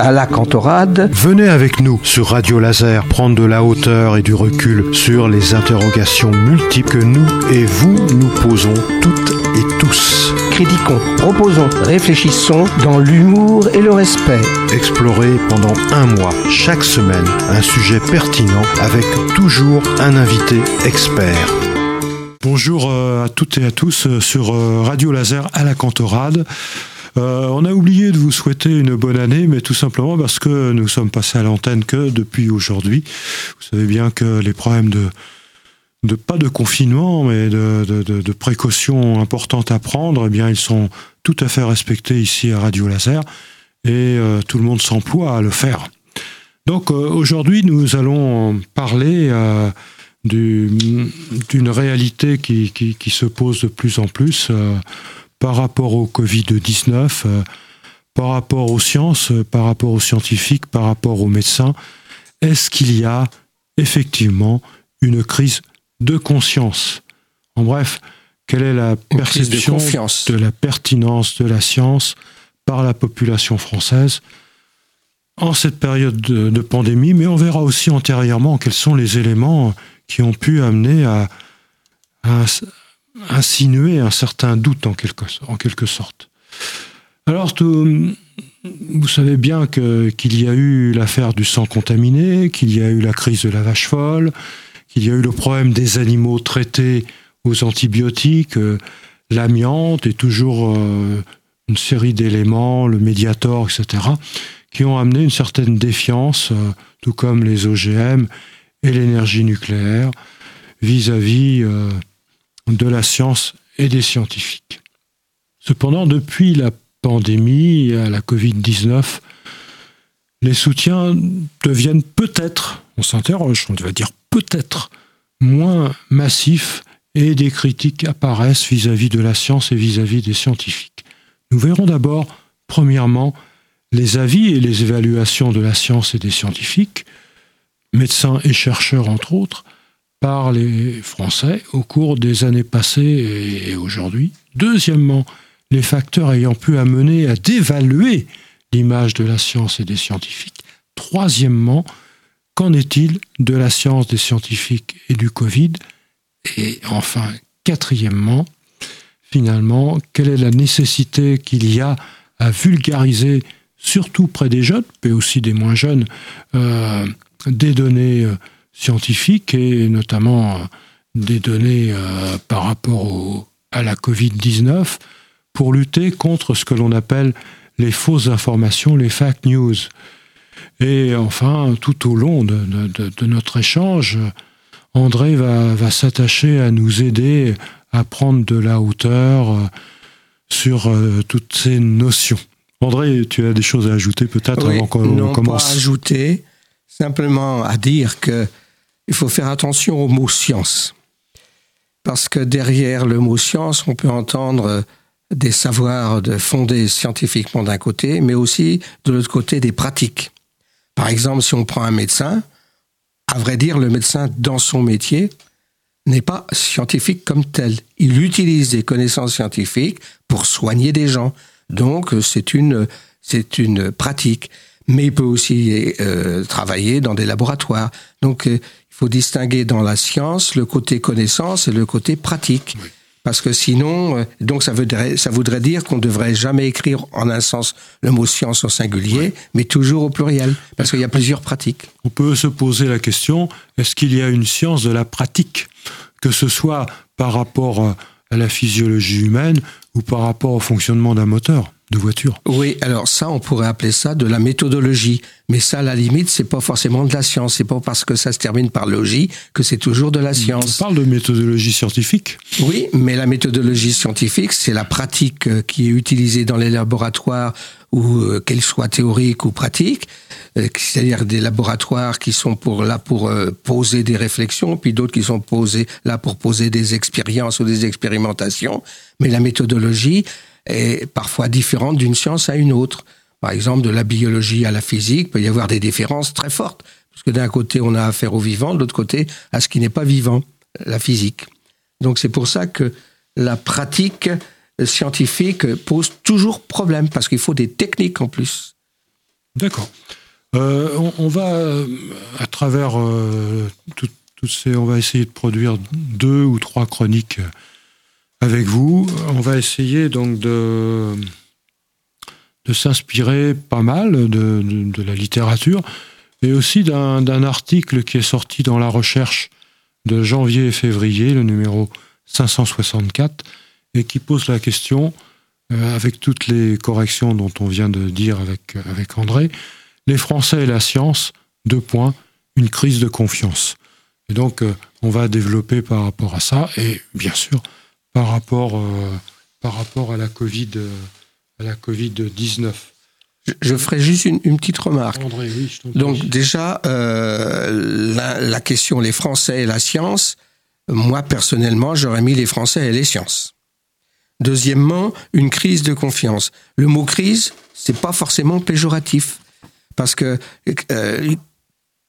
à la cantorade. Venez avec nous sur Radio Laser prendre de la hauteur et du recul sur les interrogations multiples que nous et vous nous posons toutes et tous. Critiquons, proposons, réfléchissons dans l'humour et le respect. Explorer pendant un mois, chaque semaine, un sujet pertinent avec toujours un invité expert. Bonjour euh, à toutes et à tous euh, sur euh, Radio Laser à la Cantorade. On a oublié de vous souhaiter une bonne année, mais tout simplement parce que nous sommes passés à l'antenne que depuis aujourd'hui. Vous savez bien que les problèmes de, pas de confinement, mais de, précautions importantes à prendre, eh bien, ils sont tout à fait respectés ici à Radio Laser et tout le monde s'emploie à le faire. Donc aujourd'hui, nous allons parler d'une réalité qui, se pose de plus en plus euh, par rapport au Covid-19, euh, par rapport aux sciences, euh, par rapport aux scientifiques, par rapport aux médecins. Est-ce qu'il y a effectivement une crise de conscience? En bref, quelle est la perception de, la pertinence de la science par la population française en cette période de, de, pandémie, mais on verra aussi antérieurement quels sont les éléments qui ont pu amener à, insinuer un certain doute en quelque, en sorte. Alors, vous savez bien qu'il y a eu l'affaire du sang contaminé, qu'il y a eu la crise de la vache folle, qu'il y a eu le problème des animaux traités aux antibiotiques, euh, l'amiante et toujours euh, une série d'éléments, le médiator, etc., qui ont amené une certaine défiance, euh, tout comme les OGM et l'énergie nucléaire vis-à-vis de la science et des scientifiques. Cependant, depuis la pandémie, à la Covid-19, les soutiens deviennent peut-être, on s'interroge, on va dire peut-être, moins massifs et des critiques apparaissent vis-à-vis de la science et vis-à-vis des scientifiques. Nous verrons d'abord, premièrement, les avis et les évaluations de la science et des scientifiques, médecins et chercheurs entre autres, par les Français au cours des années passées et aujourd'hui. Deuxièmement, les facteurs ayant pu amener à dévaluer l'image de la science et des scientifiques. Troisièmement, qu'en est-il de la science des scientifiques et du Covid? Et enfin, quatrièmement, finalement, quelle est la nécessité qu'il y a à vulgariser, surtout près des jeunes, mais aussi des moins jeunes, euh, des données euh, scientifiques et notamment euh, des données euh, par rapport à la Covid-19 pour lutter contre ce que l'on appelle les fausses informations, les fake news. Et enfin, tout au long de, notre échange, André va, va s'attacher à nous aider à prendre de la hauteur sur toutes ces notions. André, tu as des choses à ajouter peut-être avant qu'on commence Pas ajouter, simplement à dire que il faut faire attention au mot science. Parce que derrière le mot science, on peut entendre des savoirs fondés scientifiquement d'un côté, mais aussi de l'autre côté des pratiques. Par exemple, si on prend un médecin, à vrai dire, le médecin dans son métier n'est pas scientifique comme tel. Il utilise des connaissances scientifiques pour soigner des gens. Donc, c'est une pratique mais il peut aussi euh, travailler dans des laboratoires. Donc, euh, il faut distinguer dans la science le côté connaissance et le côté pratique. Parce que sinon, euh, donc ça voudrait, ça voudrait dire qu'on ne devrait jamais écrire en un sens le mot science au singulier, mais toujours au pluriel, parce qu'il y a plusieurs pratiques. On peut se poser la question, est-ce qu'il y a une science de la pratique? Que ce soit par rapport à la physiologie humaine ou par rapport au fonctionnement d'un moteur de voiture. Oui, alors ça, on pourrait appeler ça de la méthodologie. Mais ça, à la limite, c'est pas forcément de la science. C'est pas parce que ça se termine par logie que c'est toujours de la science. On parle de méthodologie scientifique. Oui, mais la méthodologie scientifique, c'est la pratique euh, qui est utilisée dans les laboratoires ou euh, qu'elle soit théorique ou pratique, euh, c'est-à-dire des laboratoires qui sont pour là pour poser des réflexions, puis d'autres qui sont posés là pour poser des expériences ou des expérimentations. Mais la méthodologie, est parfois différente d'une science à une autre. Par exemple, de la biologie à la physique, il peut y avoir des différences très fortes. Parce que d'un côté, on a affaire au vivant, de l'autre côté, à ce qui n'est pas vivant, la physique. Donc c'est pour ça que la pratique scientifique pose toujours problème, parce qu'il faut des techniques en plus. D'accord. Euh, on, va, à travers toutes ces. On va essayer de produire deux ou trois chroniques avec vous. On va essayer donc de, s'inspirer pas mal de, la littérature et aussi d'un article qui est sorti dans la recherche de janvier et février, le numéro 564, et qui pose la question, euh, avec toutes les corrections dont on vient de dire avec, avec André, les Français et la science, deux points, une crise de confiance. Et donc, euh, on va développer par rapport à ça, et bien sûr, par rapport, euh, par rapport à la Covid, euh, à la Covid 19. Je, ferai juste une, petite remarque. André, oui, je Donc déjà, euh, la, la, question les Français et la science, moi personnellement, j'aurais mis les Français et les sciences. Deuxièmement, une crise de confiance. Le mot crise, c'est pas forcément péjoratif, parce que euh,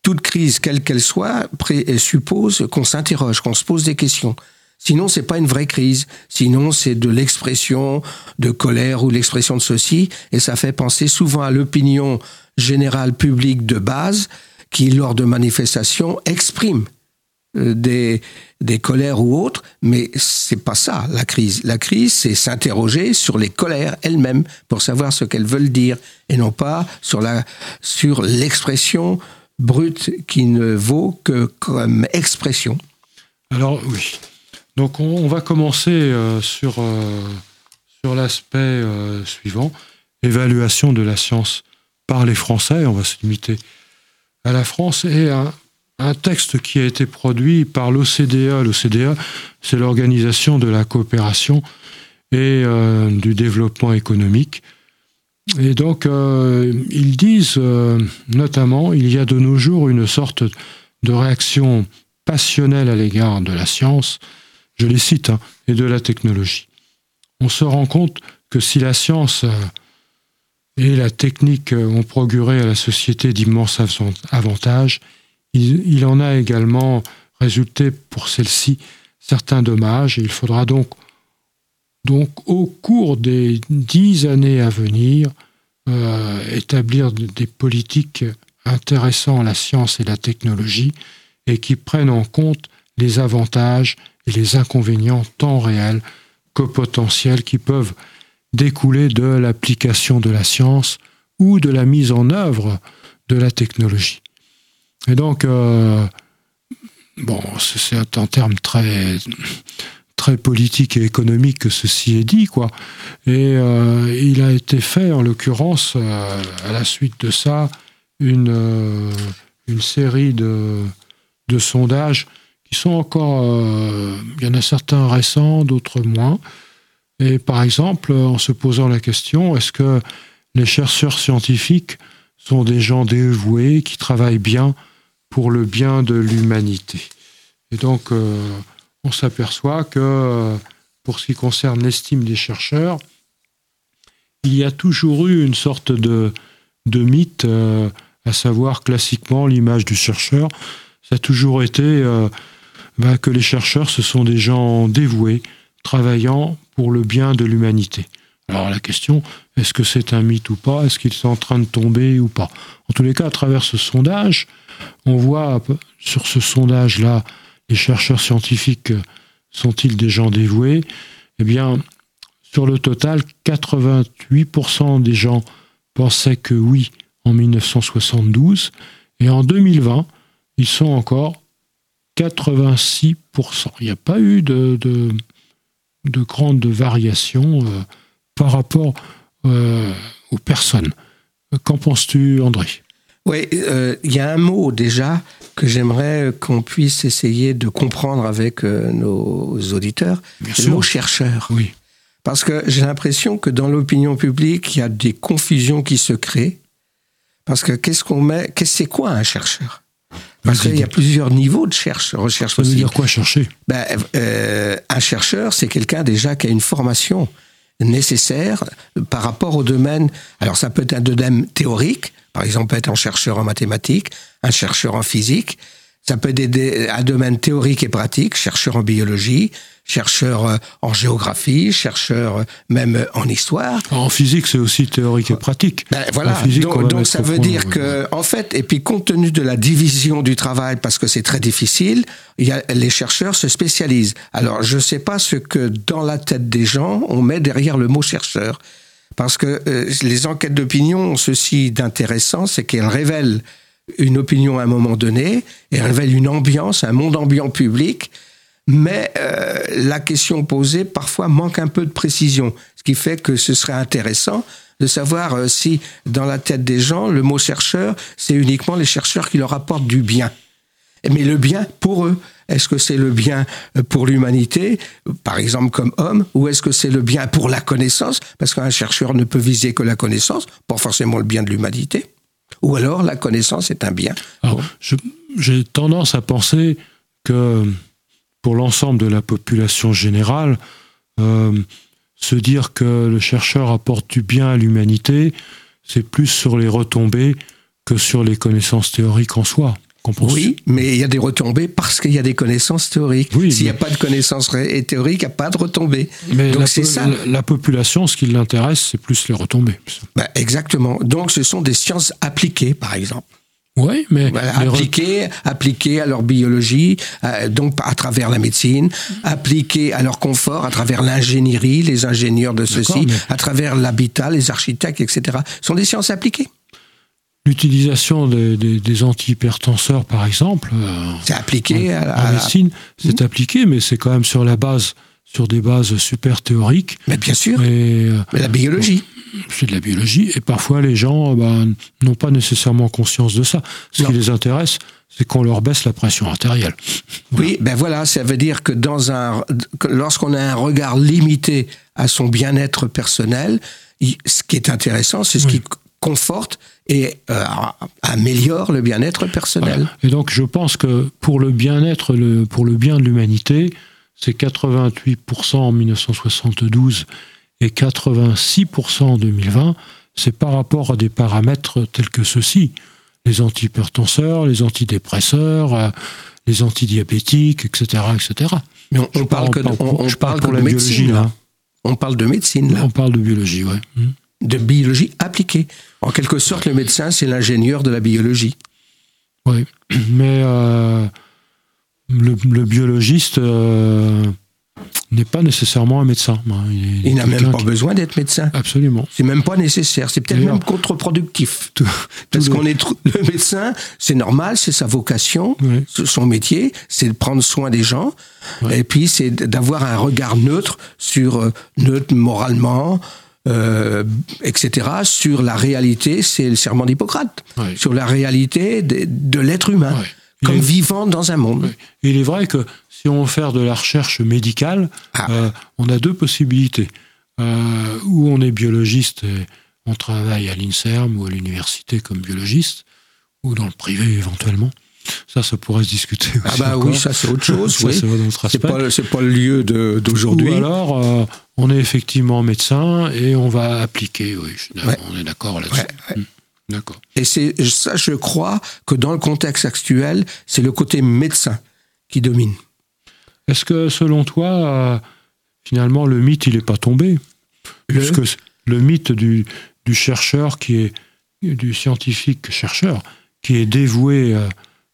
toute crise, quelle qu'elle soit, suppose qu'on s'interroge, qu'on se pose des questions. Sinon, c'est pas une vraie crise. Sinon, c'est de l'expression de colère ou l'expression de ceci, et ça fait penser souvent à l'opinion générale publique de base qui, lors de manifestations, exprime euh, des, des colères ou autres, mais c'est pas ça la crise. La crise, c'est s'interroger sur les colères elles-mêmes pour savoir ce qu'elles veulent dire et non pas sur la sur l'expression brute qui ne vaut que comme expression. Alors oui, donc on, va commencer euh, sur, euh, sur l'aspect euh, suivant, évaluation de la science par les Français, on va se limiter à la France, et un, un texte qui a été produit par l'OCDE. L'OCDE, c'est l'organisation de la coopération et du développement économique. Et donc, ils disent notamment, il y a de nos jours une sorte de réaction passionnelle à l'égard de la science, je les cite, hein, et de la technologie. On se rend compte que si la science euh, et la technique euh, ont procuré à la société d'immenses avantages, il, en a également résulté pour celle-ci certains dommages, il faudra donc, donc au cours des dix années à venir euh, établir des politiques intéressant la science et la technologie et qui prennent en compte les avantages et les inconvénients tant réels que potentiels qui peuvent découler de l'application de la science ou de la mise en œuvre de la technologie. Et donc, euh, bon, c'est un terme très, très politique et économique que ceci est dit, quoi. Et euh, il a été fait, en l'occurrence, euh, à la suite de ça, une, une série de, de sondages qui sont encore, euh, il y en a certains récents, d'autres moins. Et par exemple, en se posant la question, est-ce que les chercheurs scientifiques sont des gens dévoués qui travaillent bien pour le bien de l'humanité? Et donc, euh, on s'aperçoit que pour ce qui concerne l'estime des chercheurs, il y a toujours eu une sorte de, de mythe, euh, à savoir classiquement l'image du chercheur. Ça a toujours été que les chercheurs, ce sont des gens dévoués, travaillant pour le bien de l'humanité. Alors la question, est-ce que c'est un mythe ou pas? Est-ce qu'ils sont en train de tomber ou pas? En tous les cas, à travers ce sondage, on voit sur ce sondage-là, les chercheurs scientifiques sont-ils des gens dévoués? Eh bien, sur le total, 88% des gens pensaient que oui en 1972, et en 2020, ils sont encore 86%. Il n'y a pas eu de, de, de grandes variations euh, par rapport euh, aux personnes. Qu'en penses-tu, André? Oui, euh, il y a un mot déjà que j'aimerais qu'on puisse essayer de comprendre avec nos auditeurs. le mot chercheur. Oui. Parce que j'ai l'impression que dans l'opinion publique, il y a des confusions qui se créent. Parce que qu'est-ce qu'on met, qu'est-ce c'est quoi un chercheur? Parce qu'il y a plusieurs niveaux de recherche. recherche Ça veut dire quoi chercher? Ben, euh, Un chercheur, c'est quelqu'un déjà qui a une formation nécessaire par rapport au domaine. Alors ça peut être un domaine théorique, par exemple être un chercheur en mathématiques, un chercheur en physique, Ça peut être un domaine théorique et pratique, chercheur en biologie, chercheur euh, en géographie, chercheur euh, même en histoire. En physique, c'est aussi théorique et pratique. Ben, voilà. donc, ça veut dire que, en fait, et puis compte tenu de la division du travail, parce que c'est très difficile, il y a, les chercheurs se spécialisent. Alors, je ne sais pas ce que dans la tête des gens on met derrière le mot chercheur, parce que euh, les enquêtes d'opinion ont ceci d'intéressant, c'est qu'elles révèlent une opinion à un moment donné, et révèle une ambiance, un monde ambiant public, mais euh, la question posée parfois manque un peu de précision, ce qui fait que ce serait intéressant de savoir euh, si dans la tête des gens, le mot chercheur, c'est uniquement les chercheurs qui leur apportent du bien. Mais le bien pour eux, est-ce que c'est le bien euh, pour l'humanité, par exemple comme homme, ou est-ce que c'est le bien pour la connaissance? Parce qu'un chercheur ne peut viser que la connaissance, pas forcément le bien de l'humanité. Ou alors la connaissance est un bien. J'ai tendance à penser que pour l'ensemble de la population générale, euh, se dire que le chercheur apporte du bien à l'humanité, c'est plus sur les retombées que sur les connaissances théoriques en soi. Oui, mais il y a des retombées parce qu'il y a des connaissances théoriques. S'il n'y a pas de connaissances théoriques, il n'y a pas de retombées. Mais Donc c'est ça. La, population, ce qui l'intéresse, c'est plus les retombées. Ben, exactement. Donc ce sont des sciences appliquées, par exemple. Oui, mais appliquées, appliquées à leur biologie, euh, donc à travers la médecine, appliquées à leur confort, à travers l'ingénierie, les ingénieurs de ceci, à travers l'habitat, les architectes, etc. Ce sont des sciences appliquées. L'utilisation des, antihypertenseurs, par exemple, euh, c'est appliqué en, à, médecine, c'est hmm. appliqué, mais c'est quand même sur la base, sur des bases super théoriques. Mais bien sûr. Euh, mais la biologie. C'est de la biologie, et parfois les gens ben, n'ont pas nécessairement conscience de ça. Ce qui les intéresse, c'est qu'on leur baisse la pression artérielle. Oui, ben voilà, ça veut dire que dans un, lorsqu'on a un regard limité à son bien-être personnel, ce qui est intéressant, c'est ce qui conforte et euh, améliore le bien-être personnel. Et donc je pense que pour le bien-être, le, pour le bien de l'humanité, c'est 88% en 1972 et 86% en 2020, c'est par rapport à des paramètres tels que ceux-ci. Les antihypertenseurs, les antidépresseurs, euh, les antidiabétiques, etc. etc. Mais on, parle que de, on, parle pour la biologie, là. On parle de médecine, là. On parle de biologie, oui. Hmm de biologie appliquée. En quelque sorte, le médecin, c'est l'ingénieur de la biologie. Oui, mais euh, le, biologiste euh, n'est pas nécessairement un médecin. Il, n'a même pas besoin d'être médecin. Absolument. C'est même pas nécessaire. C'est peut-être même contre-productif. Parce qu'on est le médecin, c'est normal, c'est sa vocation, son métier, c'est de prendre soin des gens. Et puis c'est d'avoir un regard neutre sur euh, neutre moralement, euh, etc., sur la réalité, c'est le serment d'Hippocrate, sur la réalité de, l'être humain, comme vivant dans un monde. Il est vrai que si on veut faire de la recherche médicale, ah. euh, on a deux possibilités. Euh, ou on est biologiste et on travaille à l'INSERM ou à l'université comme biologiste, ou dans le privé éventuellement. Ça, ça pourrait se discuter ah aussi. Ah bah oui, ça c'est autre chose. oui. C'est pas, pas, le lieu d'aujourd'hui. Ou alors, euh, on est effectivement médecin et on va appliquer. Oui, on est d'accord là-dessus. Hmm. D'accord. Et c'est ça, je crois que dans le contexte actuel, c'est le côté médecin qui domine. Est-ce que selon toi, euh, finalement, le mythe, il n'est pas tombé? Le... le mythe du, du, chercheur qui est du scientifique chercheur qui est dévoué euh,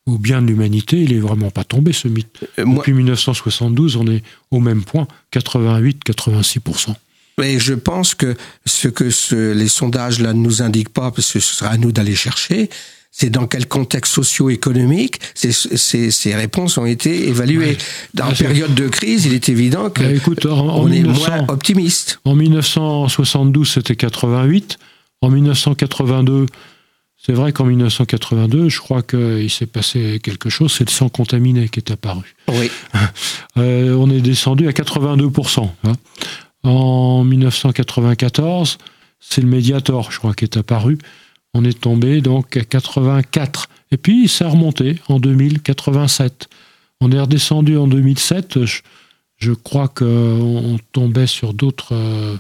au bien de l'humanité, il est vraiment pas tombé ce mythe. Euh, Depuis 1972, on est au même point, 88-86%. Mais je pense que ce que les sondages là ne nous indiquent pas, parce que ce sera à nous d'aller chercher, c'est dans quel contexte socio-économique ces, ces, réponses ont été évaluées. Dans une période de crise, il est évident que bah, on est moins optimiste. En 1972, c'était 88. En 1982, c'est vrai qu'en 1982, je crois qu'il s'est passé quelque chose, c'est le sang contaminé qui est apparu. Oui. Euh, on est descendu à 82%. Hein. En 1994, c'est le Mediator, je crois, qui est apparu. On est tombé donc à 84. Et puis, ça a remonté en 2087. On est redescendu en 2007. Je, crois qu'on tombait sur d'autres, euh,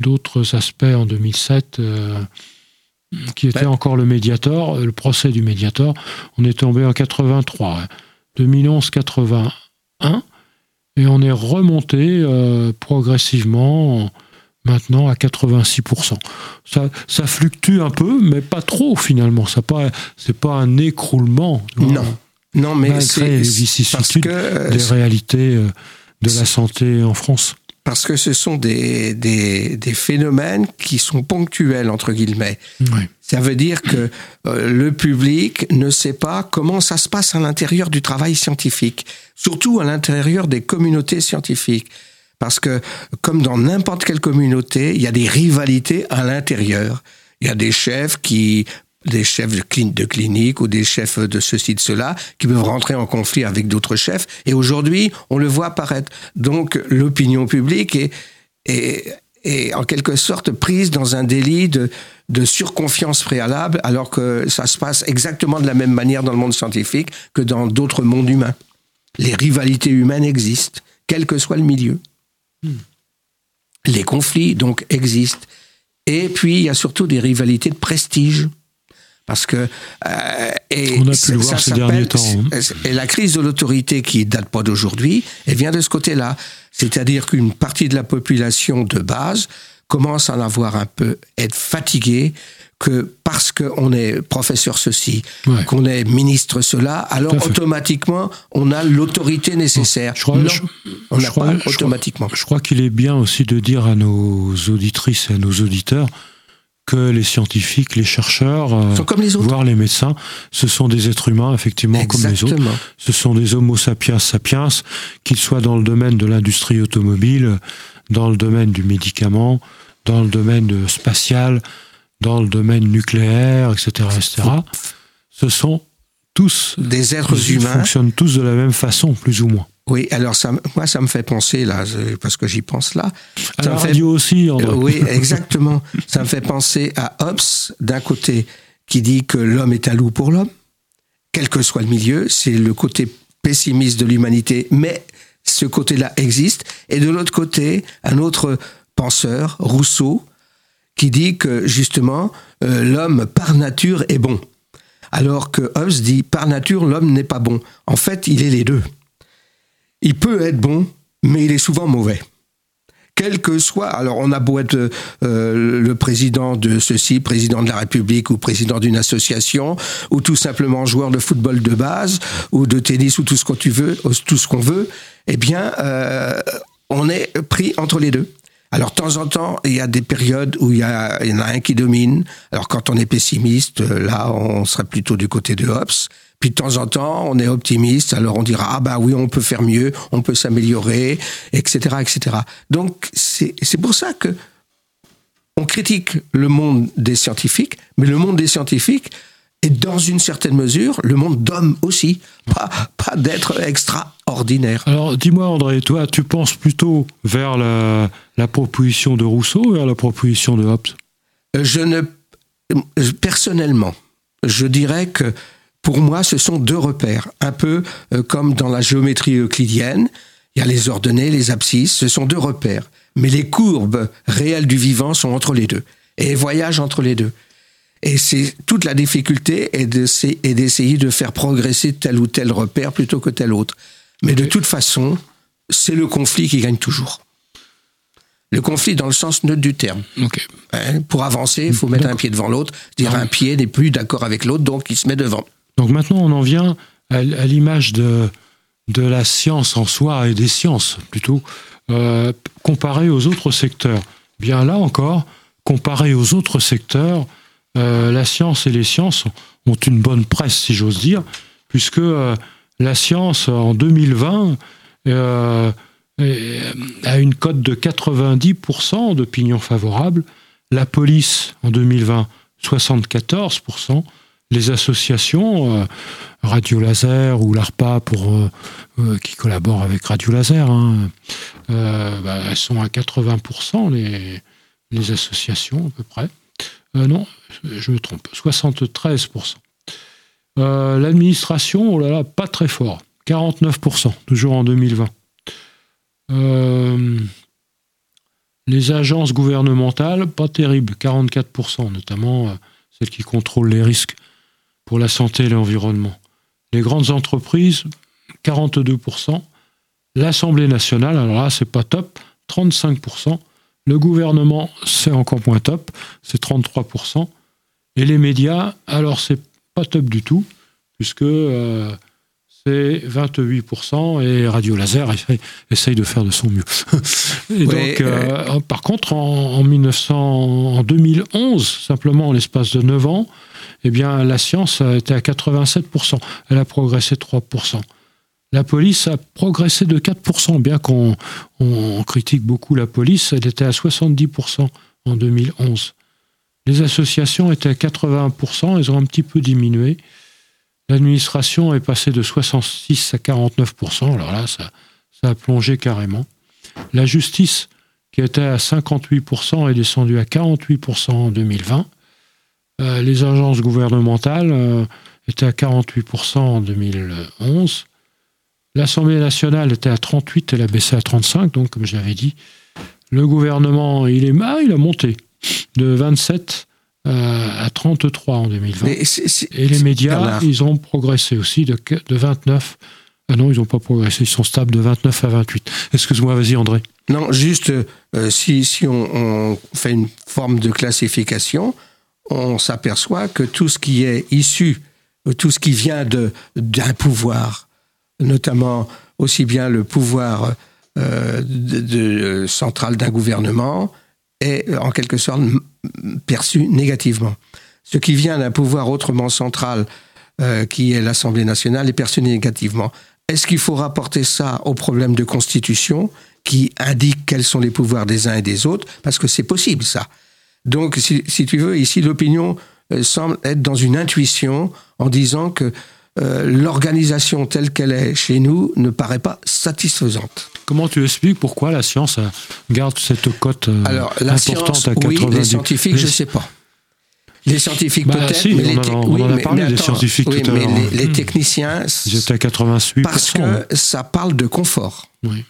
d'autres aspects en 2007. Qui était encore le médiateur, le procès du médiateur. On est tombé en 83, 2011-81, et on est remonté euh, progressivement maintenant à 86%. Ça, ça fluctue un peu, mais pas trop finalement. Ce n'est c'est pas un écroulement. Non. Non, mais c'est les vicissitudes que, des réalités euh, de la santé en France parce que ce sont des, des, des, phénomènes qui sont ponctuels, entre guillemets. Ça veut dire que euh, le public ne sait pas comment ça se passe à l'intérieur du travail scientifique, surtout à l'intérieur des communautés scientifiques. Parce que, comme dans n'importe quelle communauté, il y a des rivalités à l'intérieur. Il y a des chefs qui des chefs de, clinique ou des chefs de ceci, de cela, qui peuvent rentrer en conflit avec d'autres chefs. Et aujourd'hui, on le voit apparaître. Donc, l'opinion publique est, est, est, en quelque sorte prise dans un délit de, de surconfiance préalable, alors que ça se passe exactement de la même manière dans le monde scientifique que dans d'autres mondes humains. Les rivalités humaines existent, quel que soit le milieu. Hmm. Les conflits, donc, existent. Et puis, il y a surtout des rivalités de prestige. Parce que euh, et on a pu le voir ces derniers temps. Hein. Et la crise de l'autorité qui date pas d'aujourd'hui, elle vient de ce côté-là. C'est-à-dire qu'une partie de la population de base commence à en avoir un peu, être fatiguée que parce qu'on est professeur ceci, qu'on est ministre cela, alors automatiquement on a l'autorité nécessaire. Je crois, non, je, on n'a pas automatiquement. Je crois qu'il est bien aussi de dire à nos auditrices et à nos auditeurs que les scientifiques, les chercheurs, euh, comme les voire les médecins, ce sont des êtres humains, effectivement, comme les autres. Ce sont des homo sapiens sapiens, qu'ils soient dans le domaine de l'industrie automobile, dans le domaine du médicament, dans le domaine spatial, dans le domaine nucléaire, etc., etc. Ce sont tous des êtres humains. Ils fonctionnent tous de la même façon, plus ou moins. Oui, alors ça, moi, ça me fait penser, là, parce que j'y pense là. À la radio aussi, André. Oui, exactement. ça me fait penser à Hobbes, d'un côté, qui dit que l'homme est un loup pour l'homme, quel que soit le milieu, c'est le côté pessimiste de l'humanité, mais ce côté-là existe. Et de l'autre côté, un autre penseur, Rousseau, qui dit que justement, euh, l'homme par nature est bon. Alors que Hobbes dit, par nature, l'homme n'est pas bon. En fait, il est les deux il peut être bon, mais il est souvent mauvais. Quel que soit, alors on a beau être euh, le président de ceci, président de la République ou président d'une association, ou tout simplement joueur de football de base, ou de tennis, ou tout ce qu'on veut, tout ce qu'on veut, eh bien, euh, on est pris entre les deux. Alors, de temps en temps, il y a des périodes où il y, a, il y en a un qui domine. Alors, quand on est pessimiste, là, on serait plutôt du côté de Hobbes. Puis de temps en temps, on est optimiste, alors on dira ah bah oui, on peut faire mieux, on peut s'améliorer, etc., etc. Donc c'est pour ça que on critique le monde des scientifiques, mais le monde des scientifiques est dans une certaine mesure le monde d'hommes aussi, pas pas d'être extraordinaire. Alors dis-moi André, toi, tu penses plutôt vers la, la proposition de Rousseau ou vers la proposition de Hobbes? Euh, Je ne personnellement, je dirais que pour moi, ce sont deux repères, un peu euh, comme dans la géométrie euclidienne. Il y a les ordonnées, les abscisses, ce sont deux repères. Mais les courbes réelles du vivant sont entre les deux et voyagent entre les deux. Et c'est toute la difficulté est d'essayer de faire progresser tel ou tel repère plutôt que tel autre. Mais de toute façon, c'est le conflit qui gagne toujours. Le conflit dans le sens neutre du terme. Hein, pour avancer, il faut mettre un pied devant l'autre, dire un pied n'est plus d'accord avec l'autre, donc il se met devant. Donc maintenant, on en vient à, l'image de, la science en soi et des sciences plutôt, euh, comparé aux autres secteurs. Bien là encore, comparé aux autres secteurs, euh, la science et les sciences ont une bonne presse, si j'ose dire, puisque euh, la science en 2020 euh, a une cote de 90% d'opinion favorable, la police en 2020 74%, les associations, euh, Radio Laser ou l'ARPA pour, euh, euh, qui collaborent avec Radio Laser, hein, bah, elles sont à 80%, les, associations à peu près. non, je me trompe, 73%. L'administration, oh là là, pas très fort, 49%, toujours en 2020. les agences gouvernementales, pas terrible, 44%, notamment celle qui contrôle les risques pour la santé et l'environnement. Les grandes entreprises, 42%. L'Assemblée nationale, alors là, c'est pas top, 35%. Le gouvernement, c'est encore moins top, c'est 33%. Et les médias, alors c'est pas top du tout, puisque euh, c'est 28% et Radio Laser essaye, de faire de son mieux. et donc, euh, par contre, en, 1900, en 2011, simplement en l'espace de 9 ans, eh bien, la science été à 87%. Elle a progressé 3%. La police a progressé de 4%, bien qu'on critique beaucoup la police, elle était à 70% en 2011. Les associations étaient à 80%, elles ont un petit peu diminué. L'administration est passée de 66 à 49%, alors là, ça a plongé carrément. La justice, qui était à 58%, est descendue à 48% en 2020. Euh, les agences gouvernementales euh, étaient à 48% en 2011. L'Assemblée nationale était à 38, elle a baissé à 35, donc comme je l'avais dit, le gouvernement, il est ah, il a monté de 27 euh, à 33 en 2020. et les médias, ils ont progressé aussi de, de 29. Ah non, ils n'ont pas progressé, ils sont stables de 29 à 28. Excuse-moi, vas-y André. Non, juste euh, si, si on, on, fait une forme de classification, on s'aperçoit que tout ce qui est issu, tout ce qui vient d'un pouvoir, notamment aussi bien le pouvoir euh, central d'un gouvernement, est en quelque sorte perçu négativement. Ce qui vient d'un pouvoir autrement central, euh, qui est l'Assemblée nationale, est perçu négativement. Est-ce qu'il faut rapporter ça au problème de constitution qui indique quels sont les pouvoirs des uns et des autres? Parce que c'est possible, ça. Donc, si, tu veux, ici, l'opinion euh, semble être dans une intuition en disant que euh, l'organisation telle qu'elle est chez nous ne paraît pas satisfaisante. Comment tu expliques pourquoi la science garde cette cote euh, Alors, la importante science, à 90 Oui, les scientifiques, je ne sais pas. Les scientifiques bah, peut-être, mais les on, en a parlé des scientifiques tout à l'heure. Les, les, techniciens, j'étais à 88 parce que ça parle de confort. Oui.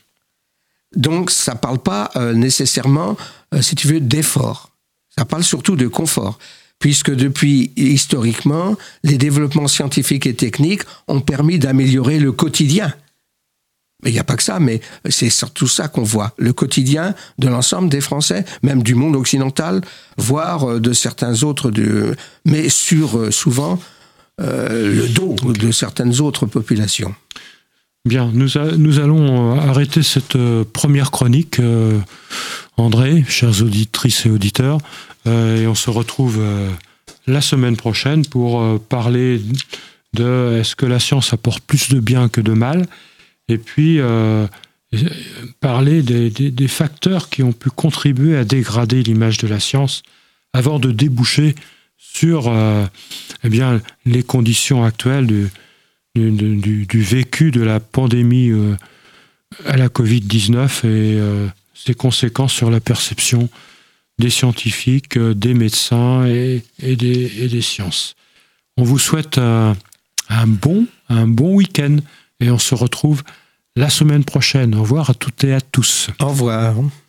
Donc ça ne parle pas nécessairement, si tu veux, d'effort. Ça parle surtout de confort, puisque depuis historiquement, les développements scientifiques et techniques ont permis d'améliorer le quotidien. Mais il n'y a pas que ça, mais c'est surtout ça qu'on voit, le quotidien de l'ensemble des Français, même du monde occidental, voire euh, de certains autres, mais sur euh, souvent euh, le dos de certaines autres populations. Bien, nous allons arrêter cette première chronique. André, chers auditrices et auditeurs, euh, et on se retrouve euh, la semaine prochaine pour euh, parler de est-ce que la science apporte plus de bien que de mal, et puis parler des, facteurs qui ont pu contribuer à dégrader l'image de la science avant de déboucher sur eh bien, les conditions actuelles du, vécu de la pandémie à la Covid-19 et ses conséquences sur la perception des scientifiques, euh, des médecins et, des, sciences. On vous souhaite un, bon, un bon week-end et on se retrouve la semaine prochaine. Au revoir à toutes et à tous. Au revoir.